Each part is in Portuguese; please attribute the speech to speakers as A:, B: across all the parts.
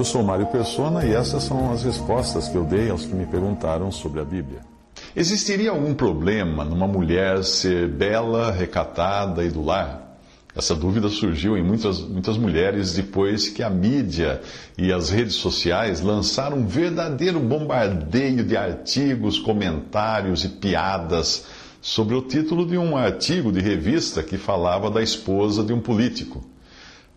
A: Eu sou Mário Persona e essas são as respostas que eu dei aos que me perguntaram sobre a Bíblia. Existiria algum problema numa mulher ser bela, recatada e do lar? Essa dúvida surgiu em muitas, muitas mulheres depois que a mídia e as redes sociais lançaram um verdadeiro bombardeio de artigos, comentários e piadas sobre o título de um artigo de revista que falava da esposa de um político.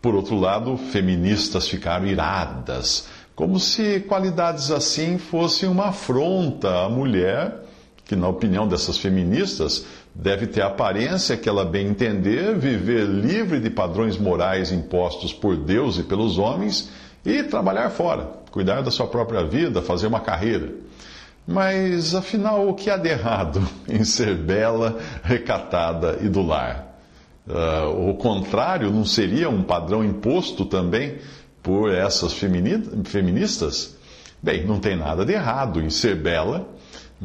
A: Por outro lado, feministas ficaram iradas, como se qualidades assim fossem uma afronta à mulher, que, na opinião dessas feministas, deve ter a aparência que ela bem entender, viver livre de padrões morais impostos por Deus e pelos homens e trabalhar fora, cuidar da sua própria vida, fazer uma carreira. Mas afinal, o que há de errado em ser bela, recatada e do lar? Uh, o contrário não seria um padrão imposto também por essas feministas? Bem, não tem nada de errado em ser bela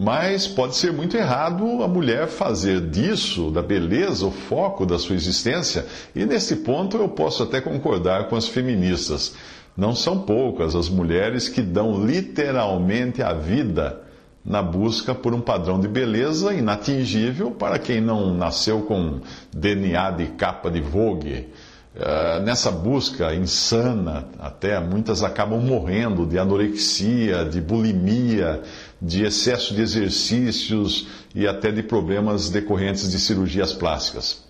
A: mas pode ser muito errado a mulher fazer disso, da beleza, o foco da sua existência, e nesse ponto eu posso até concordar com as feministas. Não são poucas as mulheres que dão literalmente a vida na busca por um padrão de beleza inatingível para quem não nasceu com DNA de capa de Vogue. Uh, nessa busca insana, até muitas acabam morrendo de anorexia, de bulimia, de excesso de exercícios e até de problemas decorrentes de cirurgias plásticas.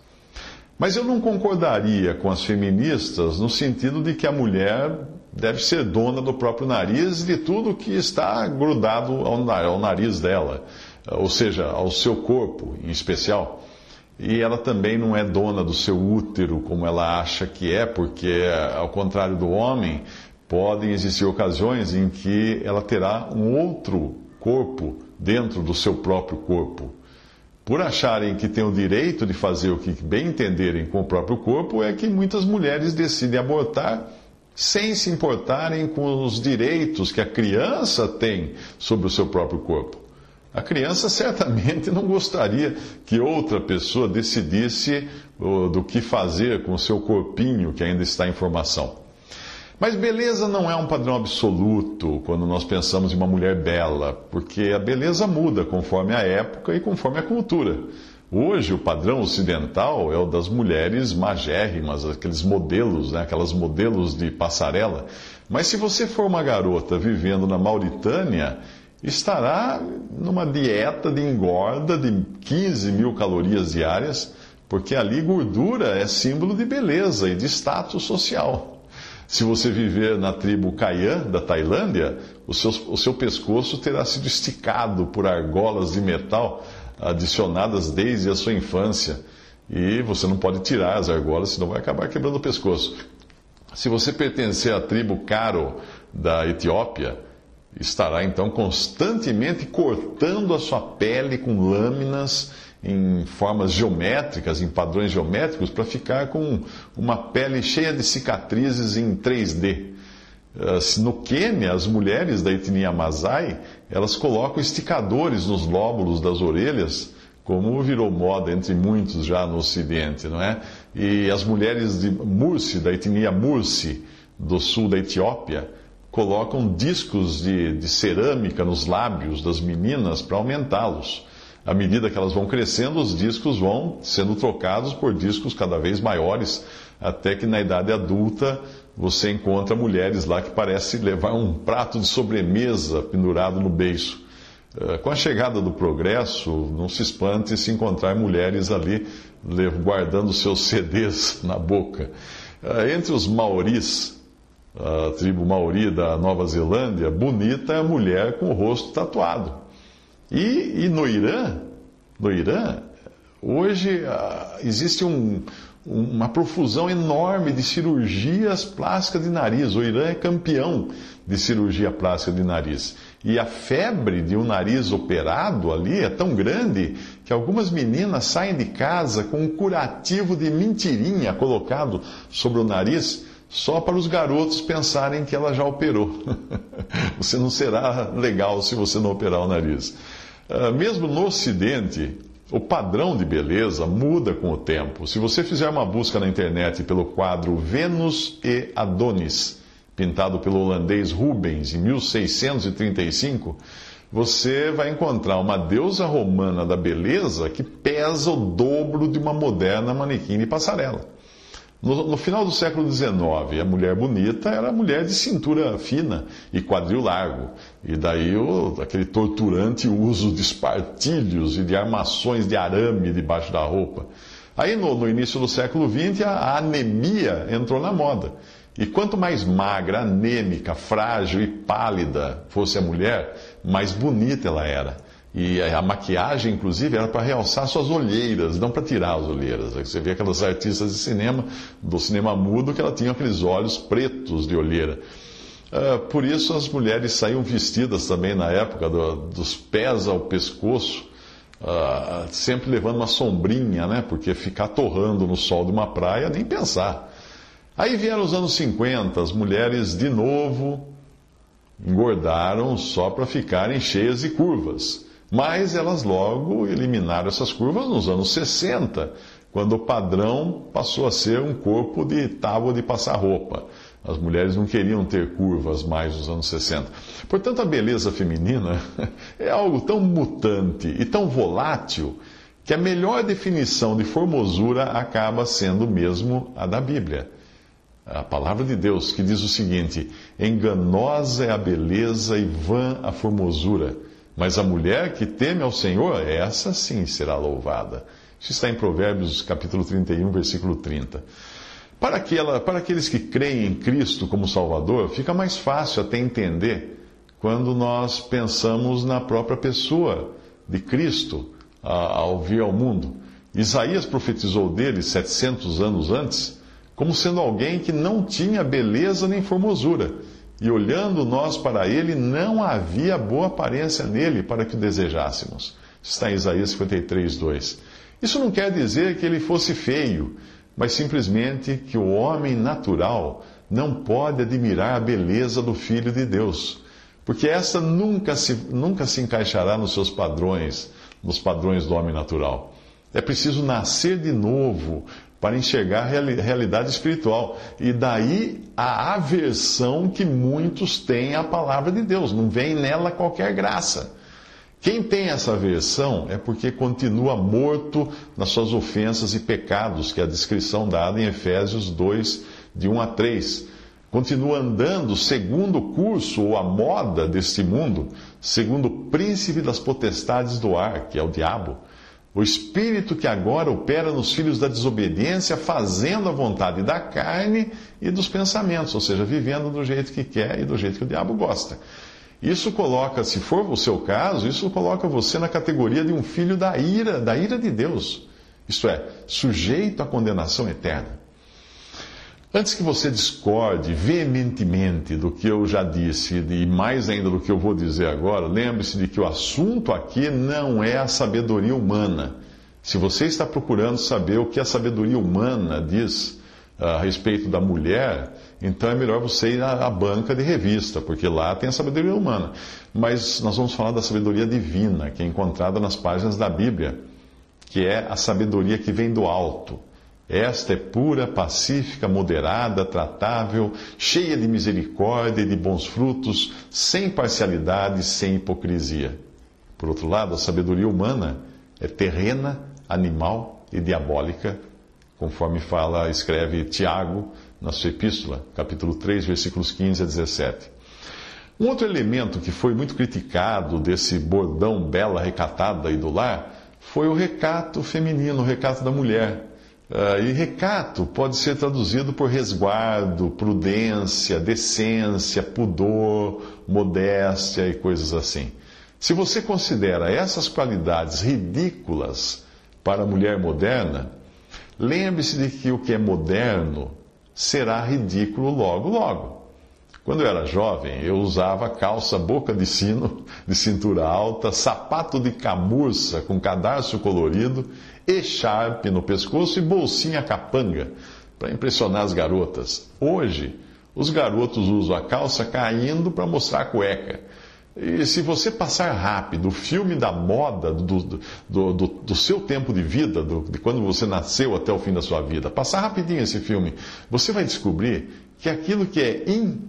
A: Mas eu não concordaria com as feministas no sentido de que a mulher deve ser dona do próprio nariz e de tudo que está grudado ao nariz dela, ou seja, ao seu corpo em especial. E ela também não é dona do seu útero como ela acha que é, porque, ao contrário do homem, podem existir ocasiões em que ela terá um outro corpo dentro do seu próprio corpo. Por acharem que têm o direito de fazer o que bem entenderem com o próprio corpo, é que muitas mulheres decidem abortar sem se importarem com os direitos que a criança tem sobre o seu próprio corpo. A criança certamente não gostaria que outra pessoa decidisse do que fazer com o seu corpinho que ainda está em formação. Mas beleza não é um padrão absoluto quando nós pensamos em uma mulher bela, porque a beleza muda conforme a época e conforme a cultura. Hoje, o padrão ocidental é o das mulheres magérrimas, aqueles modelos, né, aquelas modelos de passarela. Mas se você for uma garota vivendo na Mauritânia, estará numa dieta de engorda de 15 mil calorias diárias, porque ali gordura é símbolo de beleza e de status social. Se você viver na tribo Kayan, da Tailândia, o seu, o seu pescoço terá sido esticado por argolas de metal adicionadas desde a sua infância. E você não pode tirar as argolas, senão vai acabar quebrando o pescoço. Se você pertencer à tribo Karo da Etiópia, estará então constantemente cortando a sua pele com lâminas em formas geométricas, em padrões geométricos, para ficar com uma pele cheia de cicatrizes em 3D. Eh, no Quênia, as mulheres da etnia Masai, elas colocam esticadores nos lóbulos das orelhas, como virou moda entre muitos já no Ocidente, não é? E as mulheres de Mursi, da etnia Mursi, do sul da Etiópia, colocam discos de, de cerâmica nos lábios das meninas para aumentá-los à medida que elas vão crescendo, os discos vão sendo trocados por discos cada vez maiores, até que na idade adulta você encontra mulheres lá que parecem levar um prato de sobremesa pendurado no beiço. Eh, com a chegada do progresso, não se espante se encontrar mulheres ali guardando seus CDs na boca. Eh, entre os maoris, a tribo maori da Nova Zelândia, bonita é a mulher com o rosto tatuado. E, e no Irã, no Irã, hoje uh, existe um, uma profusão enorme de cirurgias plásticas de nariz. O Irã é campeão de cirurgia plástica de nariz. E a febre de um nariz operado ali é tão grande que algumas meninas saem de casa com um curativo de mentirinha colocado sobre o nariz só para os garotos pensarem que ela já operou. você não será legal se você não operar o nariz. Ah, mesmo no Ocidente, o padrão de beleza muda com o tempo. Se você fizer uma busca na internet pelo quadro Vênus e Adonis, pintado pelo holandês Rubens em 1635, você vai encontrar uma deusa romana da beleza que pesa o dobro de uma moderna manequim de passarela. No, no, final do século XIX, a mulher bonita era a mulher de cintura fina e quadril largo. E daí o, aquele torturante uso de espartilhos e de armações de arame debaixo da roupa. Aí no, no início do século XX, a, a anemia entrou na moda. E quanto mais magra, anêmica, frágil e pálida fosse a mulher, mais bonita ela era. E a maquiagem, inclusive, era para realçar suas olheiras, não para tirar as olheiras. Você vê aquelas artistas de cinema, do cinema mudo, que ela tinha aqueles olhos pretos de olheira. Uh, por isso as mulheres saíam vestidas também na época, do, dos pés ao pescoço, uh, sempre levando uma sombrinha, né? Porque ficar torrando no sol de uma praia, nem pensar. Aí vieram os anos 50, as mulheres de novo engordaram só para ficarem cheias e curvas. Mas elas logo eliminaram essas curvas nos anos 60, quando o padrão passou a ser um corpo de tábua de passar roupa. As mulheres não queriam ter curvas mais nos anos 60. Portanto, a beleza feminina é algo tão mutante e tão volátil que a melhor definição de formosura acaba sendo mesmo a da Bíblia. A palavra de Deus que diz o seguinte: enganosa é a beleza e vã a formosura mas a mulher que teme ao Senhor, essa sim será louvada. Isso está em Provérbios capítulo 31, versículo 30. Para, aquela, para aqueles que creem em Cristo como Salvador, fica mais fácil até entender quando nós pensamos na própria pessoa de Cristo ao vir ao mundo. Isaías profetizou dele 700 anos antes como sendo alguém que não tinha beleza nem formosura e olhando nós para ele, não havia boa aparência nele para que o desejássemos. Está em Isaías 53, 2. Isso não quer dizer que ele fosse feio, mas simplesmente que o homem natural não pode admirar a beleza do Filho de Deus, porque essa nunca se, nunca se encaixará nos seus padrões, nos padrões do homem natural. É preciso nascer de novo para enxergar a realidade espiritual. E daí a aversão que muitos têm à palavra de Deus, não vem nela qualquer graça. Quem tem essa aversão é porque continua morto nas suas ofensas e pecados, que é a descrição dada em Efésios 2, de 1 a 3. Continua andando segundo o curso ou a moda deste mundo, segundo o príncipe das potestades do ar, que é o diabo o espírito que agora opera nos filhos da desobediência, fazendo a vontade da carne e dos pensamentos, ou seja, vivendo do jeito que quer e do jeito que o diabo gosta. Isso coloca, se for o seu caso, isso coloca você na categoria de um filho da ira, da ira de Deus. Isto é, sujeito à condenação eterna. Antes que você discorde veementemente do que eu já disse e mais ainda do que eu vou dizer agora, lembre-se de que o assunto aqui não é a sabedoria humana. Se você está procurando saber o que a sabedoria humana diz ah, a respeito da mulher, então é melhor você ir à banca de revista, porque lá tem a sabedoria humana. Mas nós vamos falar da sabedoria divina, que é encontrada nas páginas da Bíblia, que é a sabedoria que vem do alto esta é pura, pacífica, moderada, tratável, cheia de misericórdia e de bons frutos, sem parcialidade, sem hipocrisia. Por outro lado, a sabedoria humana é terrena, animal e diabólica, conforme fala, escreve Tiago na sua epístola, capítulo 3, versículos 15 a 17. Um outro elemento que foi muito criticado desse bordão bela, recatada e do lar foi o recato feminino, o recato da mulher Uh, e recato pode ser traduzido por resguardo, prudência, decência, pudor, modéstia e coisas assim. Se você considera essas qualidades ridículas para a mulher moderna, lembre-se de que o que é moderno será ridículo logo, logo. Quando eu era jovem, eu usava calça boca de sino, de cintura alta, sapato de camurça com cadarço colorido, echarpe no pescoço e bolsinha capanga para impressionar as garotas. Hoje, os garotos usam a calça caindo para mostrar a cueca. E se você passar rápido o filme da moda do, do, do, do seu tempo de vida, de quando você nasceu até o fim da sua vida, passar rapidinho esse filme, você vai descobrir que aquilo que é in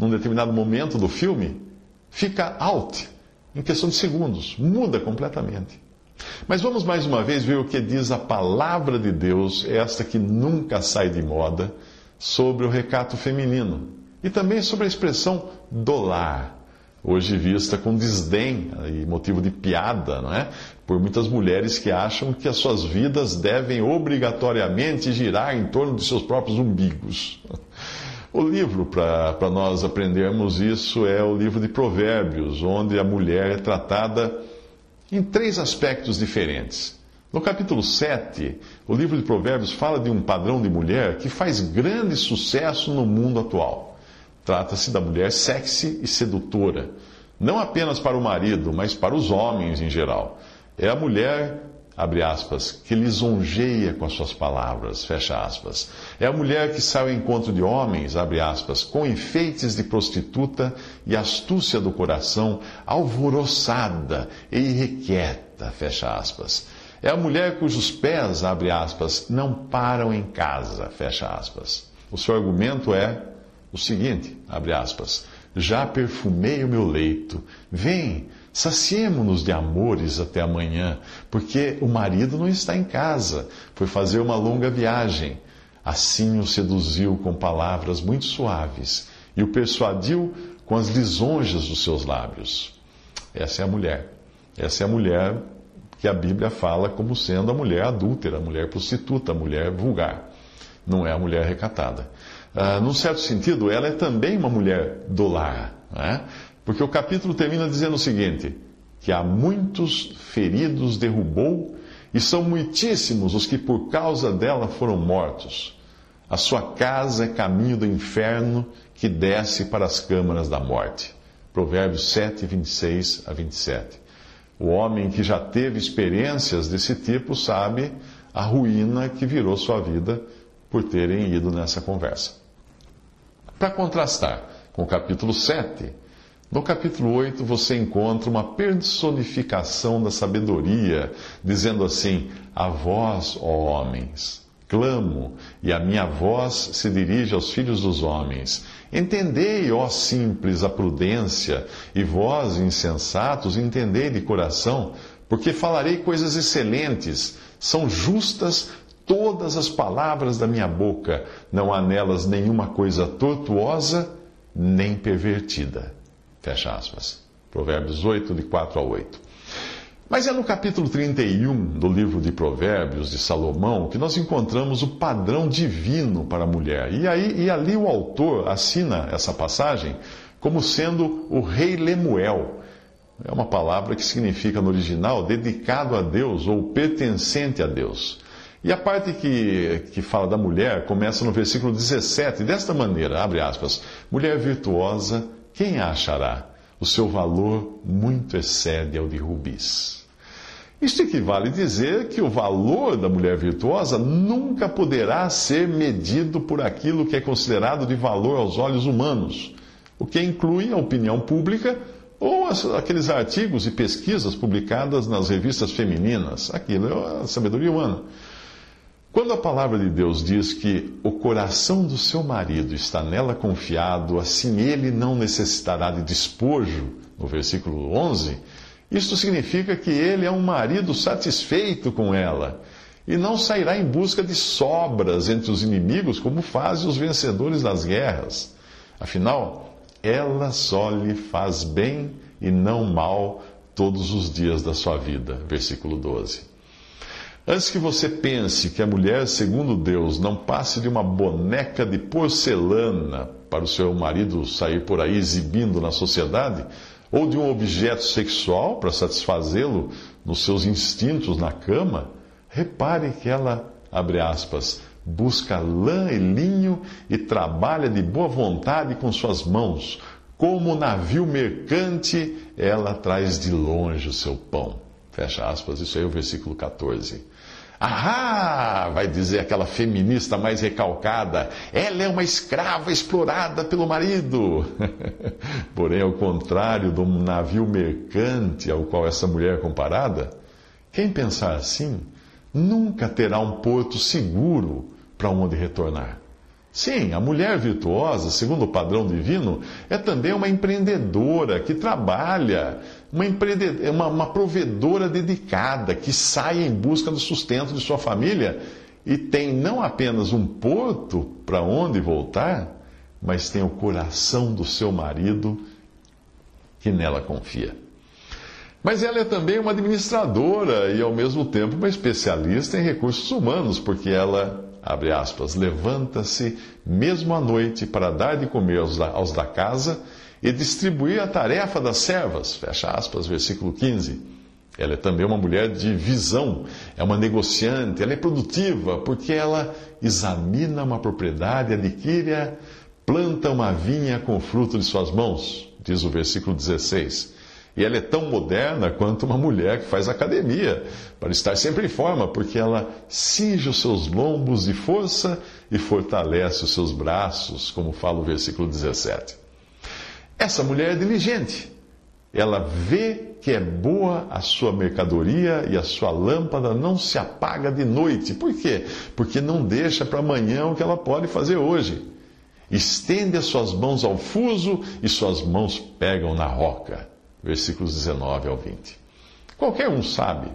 A: num determinado momento do filme, fica out em questão de segundos, muda completamente. Mas vamos mais uma vez ver o que diz a palavra de Deus, esta que nunca sai de moda, sobre o recato feminino e também sobre a expressão dolar, hoje vista com desdém e motivo de piada, não é? Por muitas mulheres que acham que as suas vidas devem obrigatoriamente girar em torno de seus próprios umbigos. O livro para nós aprendermos isso é o livro de Provérbios, onde a mulher é tratada em três aspectos diferentes. No capítulo 7, o livro de Provérbios fala de um padrão de mulher que faz grande sucesso no mundo atual. Trata-se da mulher sexy e sedutora, não apenas para o marido, mas para os homens em geral. É a mulher abre aspas, que lisonjeia com as suas palavras, fecha aspas. É a mulher que sai ao encontro de homens, abre aspas, com enfeites de prostituta e astúcia do coração, alvoroçada e irrequieta, fecha aspas. É a mulher cujos pés, abre aspas, não param em casa, fecha aspas. O seu argumento é o seguinte, abre aspas, já perfumei o meu leito, vem, Saciemo-nos de amores até amanhã, porque o marido não está em casa, foi fazer uma longa viagem. Assim o seduziu com palavras muito suaves e o persuadiu com as lisonjas dos seus lábios. Essa é a mulher. Essa é a mulher que a Bíblia fala como sendo a mulher adúltera, a mulher prostituta, a mulher vulgar. Não é a mulher recatada. Ah, num certo sentido, ela é também uma mulher do lar. Né? Porque o capítulo termina dizendo o seguinte: que há muitos feridos derrubou, e são muitíssimos os que por causa dela foram mortos. A sua casa é caminho do inferno que desce para as câmaras da morte. Provérbios 7, 26 a 27. O homem que já teve experiências desse tipo sabe a ruína que virou sua vida por terem ido nessa conversa. Para contrastar com o capítulo 7, no capítulo 8 você encontra uma personificação da sabedoria, dizendo assim: A vós, ó homens, clamo, e a minha voz se dirige aos filhos dos homens. Entendei, ó simples, a prudência, e vós, insensatos, entendei de coração, porque falarei coisas excelentes, são justas todas as palavras da minha boca, não há nelas nenhuma coisa tortuosa nem pervertida. Fecha aspas. Provérbios 8, de 4 a 8. Mas é no capítulo 31 do livro de Provérbios de Salomão que nós encontramos o padrão divino para a mulher. E, aí, e ali o autor assina essa passagem como sendo o rei Lemuel. É uma palavra que significa no original dedicado a Deus ou pertencente a Deus. E a parte que, que fala da mulher começa no versículo 17, desta maneira, abre aspas, mulher virtuosa quem a achará? O seu valor muito excede ao de rubis. Isto equivale a dizer que o valor da mulher virtuosa nunca poderá ser medido por aquilo que é considerado de valor aos olhos humanos, o que inclui a opinião pública ou aqueles artigos e pesquisas publicadas nas revistas femininas. Aquilo é a sabedoria humana. Quando a palavra de Deus diz que o coração do seu marido está nela confiado, assim ele não necessitará de despojo, no versículo 11, isto significa que ele é um marido satisfeito com ela e não sairá em busca de sobras entre os inimigos, como fazem os vencedores das guerras. Afinal, ela só lhe faz bem e não mal todos os dias da sua vida. Versículo 12. Antes que você pense que a mulher, segundo Deus, não passe de uma boneca de porcelana para o seu marido sair por aí exibindo na sociedade, ou de um objeto sexual para satisfazê-lo nos seus instintos na cama, repare que ela abre aspas, busca lã e linho e trabalha de boa vontade com suas mãos. Como navio mercante, ela traz de longe o seu pão. Fecha aspas, isso aí é o versículo 14. Ah, vai dizer aquela feminista mais recalcada, ela é uma escrava explorada pelo marido. Porém, ao contrário do navio mercante ao qual essa mulher é comparada, quem pensar assim nunca terá um porto seguro para onde retornar. Sim, a mulher virtuosa, segundo o padrão divino, é também uma empreendedora que trabalha, uma, empreendedora, uma, uma provedora dedicada, que sai em busca do sustento de sua família e tem não apenas um porto para onde voltar, mas tem o coração do seu marido que nela confia. Mas ela é também uma administradora e, ao mesmo tempo, uma especialista em recursos humanos, porque ela abre aspas, levanta-se mesmo à noite para dar de comer aos da, aos da casa e distribuir a tarefa das servas, fecha aspas, versículo 15. Ela é também uma mulher de visão, é uma negociante, ela é produtiva, porque ela examina uma propriedade, adquire-a, planta uma vinha com fruto de suas mãos, diz o versículo 16. E ela é tão moderna quanto uma mulher que faz academia, para estar sempre em forma, porque ela cinge os seus lombos de força e fortalece os seus braços, como fala o versículo 17. Essa mulher é diligente. Ela vê que é boa a sua mercadoria e a sua lâmpada não se apaga de noite. Por quê? Porque não deixa para amanhã o que ela pode fazer hoje. Estende as suas mãos ao fuso e suas mãos pegam na roca versículos 19 ao 20. Qualquer um sabe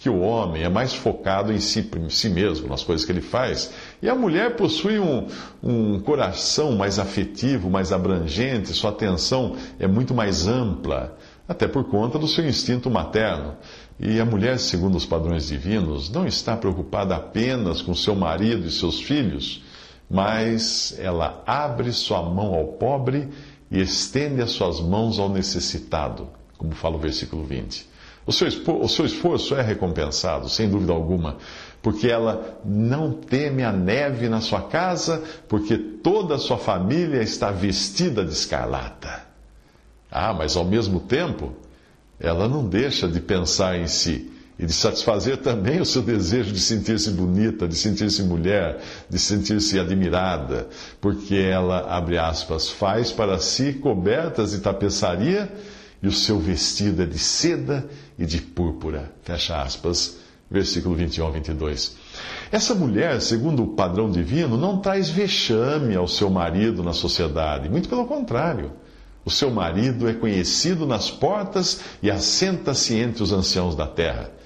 A: que o homem é mais focado em si, em si mesmo, nas coisas que ele faz, e a mulher possui um, um coração mais afetivo, mais abrangente, sua atenção é muito mais ampla, até por conta do seu instinto materno. E a mulher, segundo os padrões divinos, não está preocupada apenas com seu marido e seus filhos, mas ela abre sua mão ao pobre e estende as suas mãos ao necessitado, como fala o versículo 20. O seu, o seu esforço é recompensado, sem dúvida alguma, porque ela não teme a neve na sua casa, porque toda a sua família está vestida de escarlata. Ah, mas ao mesmo tempo, ela não deixa de pensar em si e de satisfazer também o seu desejo de sentir-se bonita, de sentir-se mulher, de sentir-se admirada, porque ela, abre aspas, faz para si cobertas de tapeçaria e o seu vestido é de seda e de púrpura, fecha aspas, versículo 21 ao 22. Essa mulher, segundo o padrão divino, não traz vexame ao seu marido na sociedade, muito pelo contrário. O seu marido é conhecido nas portas e assenta-se entre os anciãos da terra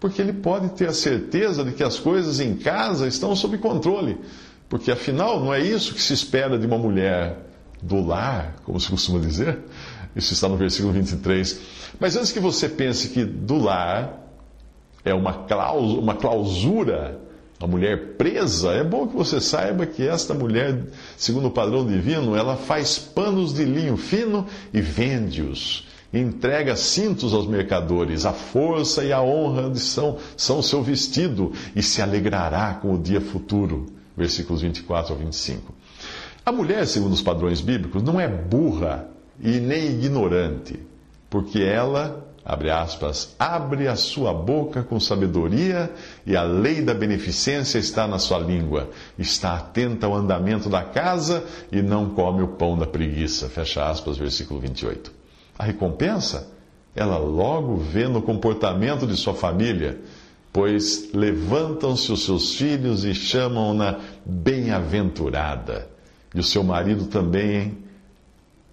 A: porque ele pode ter a certeza de que as coisas em casa estão sob controle. Porque afinal, não é isso que se espera de uma mulher do lar, como se costuma dizer. Isso está no versículo 23. Mas antes que você pense que do lar é uma, clausura, uma clausura, uma mulher presa, é bom que você saiba que esta mulher, segundo o padrão divino, ela faz panos de linho fino e vende-os entrega cintos aos mercadores, a força e a honra são, são o seu vestido, e se alegrará com o dia futuro. Versículos 24 ao 25. A mulher, segundo os padrões bíblicos, não é burra e nem ignorante, porque ela, abre aspas, abre a sua boca com sabedoria e a lei da beneficência está na sua língua. Está atenta ao andamento da casa e não come o pão da preguiça. Fecha aspas, versículo 28. A recompensa, ela logo vê no comportamento de sua família, pois levantam-se os seus filhos e chamam-na bem-aventurada. E o seu marido também,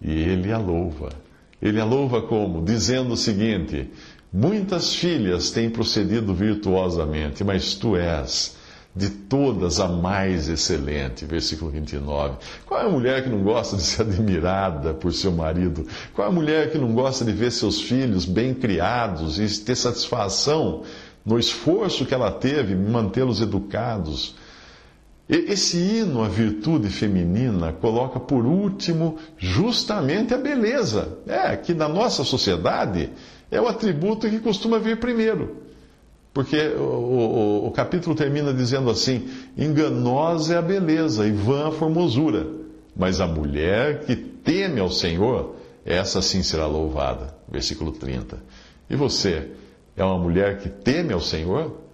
A: e ele a louva. Ele a louva como? Dizendo o seguinte: Muitas filhas têm procedido virtuosamente, mas tu és de todas a mais excelente. Versículo 29. Qual é a mulher que não gosta de ser admirada por seu marido? Qual é a mulher que não gosta de ver seus filhos bem criados e ter satisfação no esforço que ela teve em mantê-los educados? Esse hino à virtude feminina coloca por último justamente a beleza. É, que na nossa sociedade é o atributo que costuma vir primeiro. Porque o, o, o, capítulo termina dizendo assim: enganosa é a beleza e vã a formosura, mas a mulher que teme ao Senhor, essa sim será louvada. Versículo 30. E você é uma mulher que teme ao Senhor?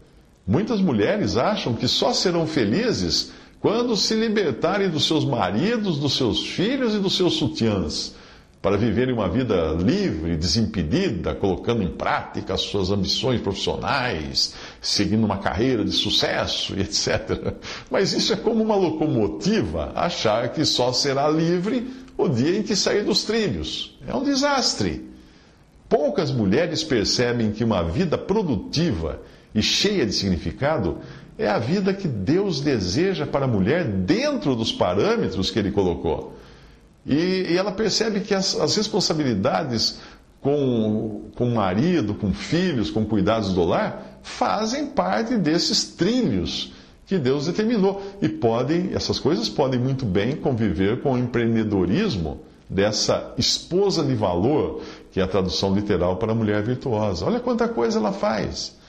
A: Muitas mulheres acham que só serão felizes quando se libertarem dos seus maridos, dos seus filhos e dos seus sutiãs, para viverem uma vida livre, desimpedida, colocando em prática as suas ambições profissionais, seguindo uma carreira de sucesso, etc. Mas isso é como uma locomotiva achar que só será livre o dia em que sair dos trilhos. É um desastre. Poucas mulheres percebem que uma vida produtiva e cheia de significado é a vida que Deus deseja para a mulher dentro dos parâmetros que Ele colocou. E, e ela percebe que as, as responsabilidades com, com o marido, com filhos, com cuidados do lar, fazem parte desses trilhos que Deus determinou. E podem, essas coisas podem muito bem conviver com o empreendedorismo dessa esposa de valor, que é a tradução literal para mulher virtuosa. Olha quanta coisa ela faz.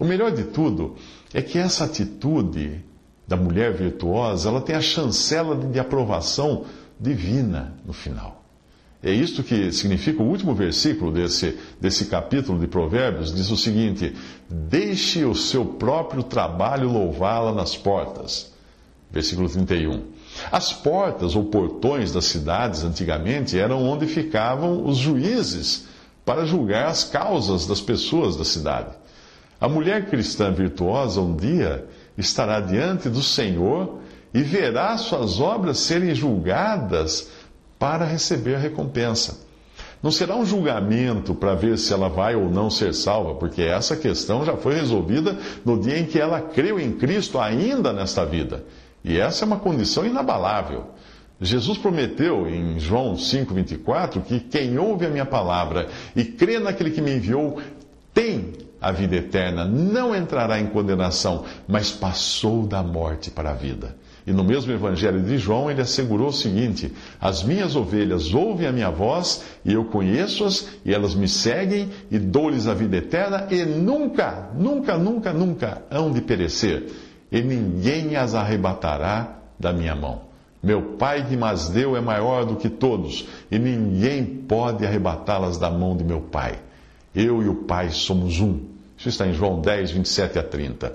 A: O melhor de tudo é que essa atitude da mulher virtuosa, ela tem a chancela de aprovação divina no final. É isto que significa o último versículo desse, desse capítulo de Provérbios, diz o seguinte: Deixe o seu próprio trabalho louvá-la nas portas. Versículo 31. As portas ou portões das cidades antigamente eram onde ficavam os juízes para julgar as causas das pessoas da cidade. A mulher cristã virtuosa um dia estará diante do Senhor e verá suas obras serem julgadas para receber a recompensa. Não será um julgamento para ver se ela vai ou não ser salva, porque essa questão já foi resolvida no dia em que ela creu em Cristo, ainda nesta vida. E essa é uma condição inabalável. Jesus prometeu em João 5,24 que quem ouve a minha palavra e crê naquele que me enviou tem a vida eterna, não entrará em condenação, mas passou da morte para a vida. E no mesmo Evangelho de João, ele assegurou o seguinte: As minhas ovelhas ouvem a minha voz, e eu conheço-as, e elas me seguem, e dou-lhes a vida eterna, e nunca, nunca, nunca, nunca hão de perecer, e ninguém as arrebatará da minha mão. Meu Pai que mas deu é maior do que todos, e ninguém pode arrebatá-las da mão de meu Pai. Eu e o Pai somos um. Isso está em João 10, 27 a 30.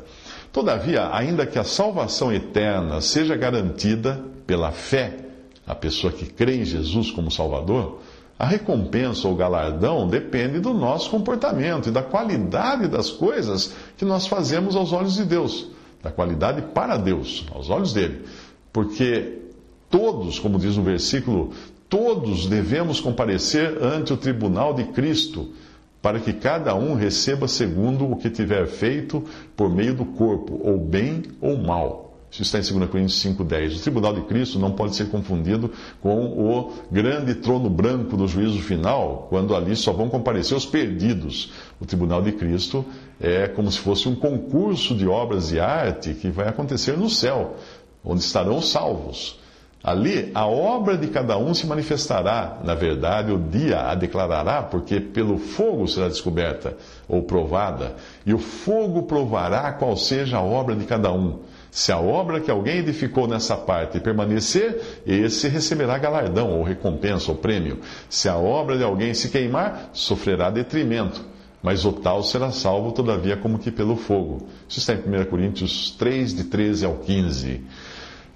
A: Todavia, ainda que a salvação eterna seja garantida pela fé, a pessoa que crê em Jesus como Salvador, a recompensa ou galardão depende do nosso comportamento e da qualidade das coisas que nós fazemos aos olhos de Deus, da qualidade para Deus, aos olhos dele. Porque todos, como diz o versículo, todos devemos comparecer ante o tribunal de Cristo para que cada um receba segundo o que tiver feito por meio do corpo, ou bem ou mal. Isso está em 2 Coríntios 5,10. O tribunal de Cristo não pode ser confundido com o grande trono branco do juízo final, quando ali só vão comparecer os perdidos. O tribunal de Cristo é como se fosse um concurso de obras de arte que vai acontecer no céu, onde estarão salvos. Ali, a obra de cada um se manifestará, na verdade, o dia a declarará, porque pelo fogo será descoberta ou provada, e o fogo provará qual seja a obra de cada um. Se a obra que alguém edificou nessa parte permanecer, esse receberá galardão, ou recompensa, ou prêmio. Se a obra de alguém se queimar, sofrerá detrimento. Mas o tal será salvo, todavia, como que pelo fogo. Isso está em 1 Coríntios 3, de 13 ao 15.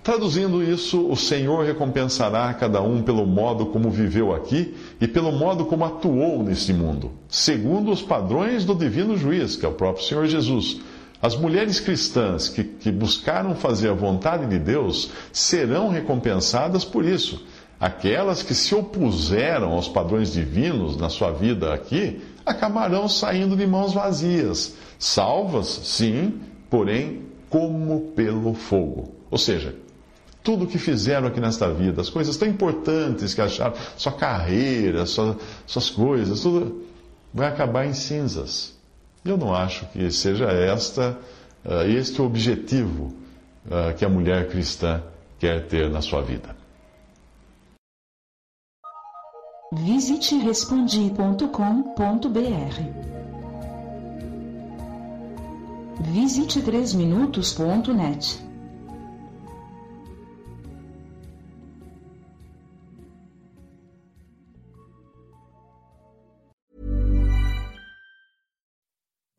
A: Traduzindo isso, o Senhor recompensará cada um pelo modo como viveu aqui e pelo modo como atuou neste mundo, segundo os padrões do divino juiz, que é o próprio Senhor Jesus. As mulheres cristãs que, que buscaram fazer a vontade de Deus serão recompensadas por isso. Aquelas que se opuseram aos padrões divinos na sua vida aqui acabarão saindo de mãos vazias, salvas, sim, porém como pelo fogo. Ou seja, tudo o que fizeram aqui nesta vida, as coisas tão importantes que acharam, sua carreira, sua, suas coisas, tudo vai acabar em cinzas. Eu não acho que seja esta, uh, este o objetivo uh, que a mulher cristã quer ter na sua vida.
B: Visite respondi.com.br Visite 3minutos.net.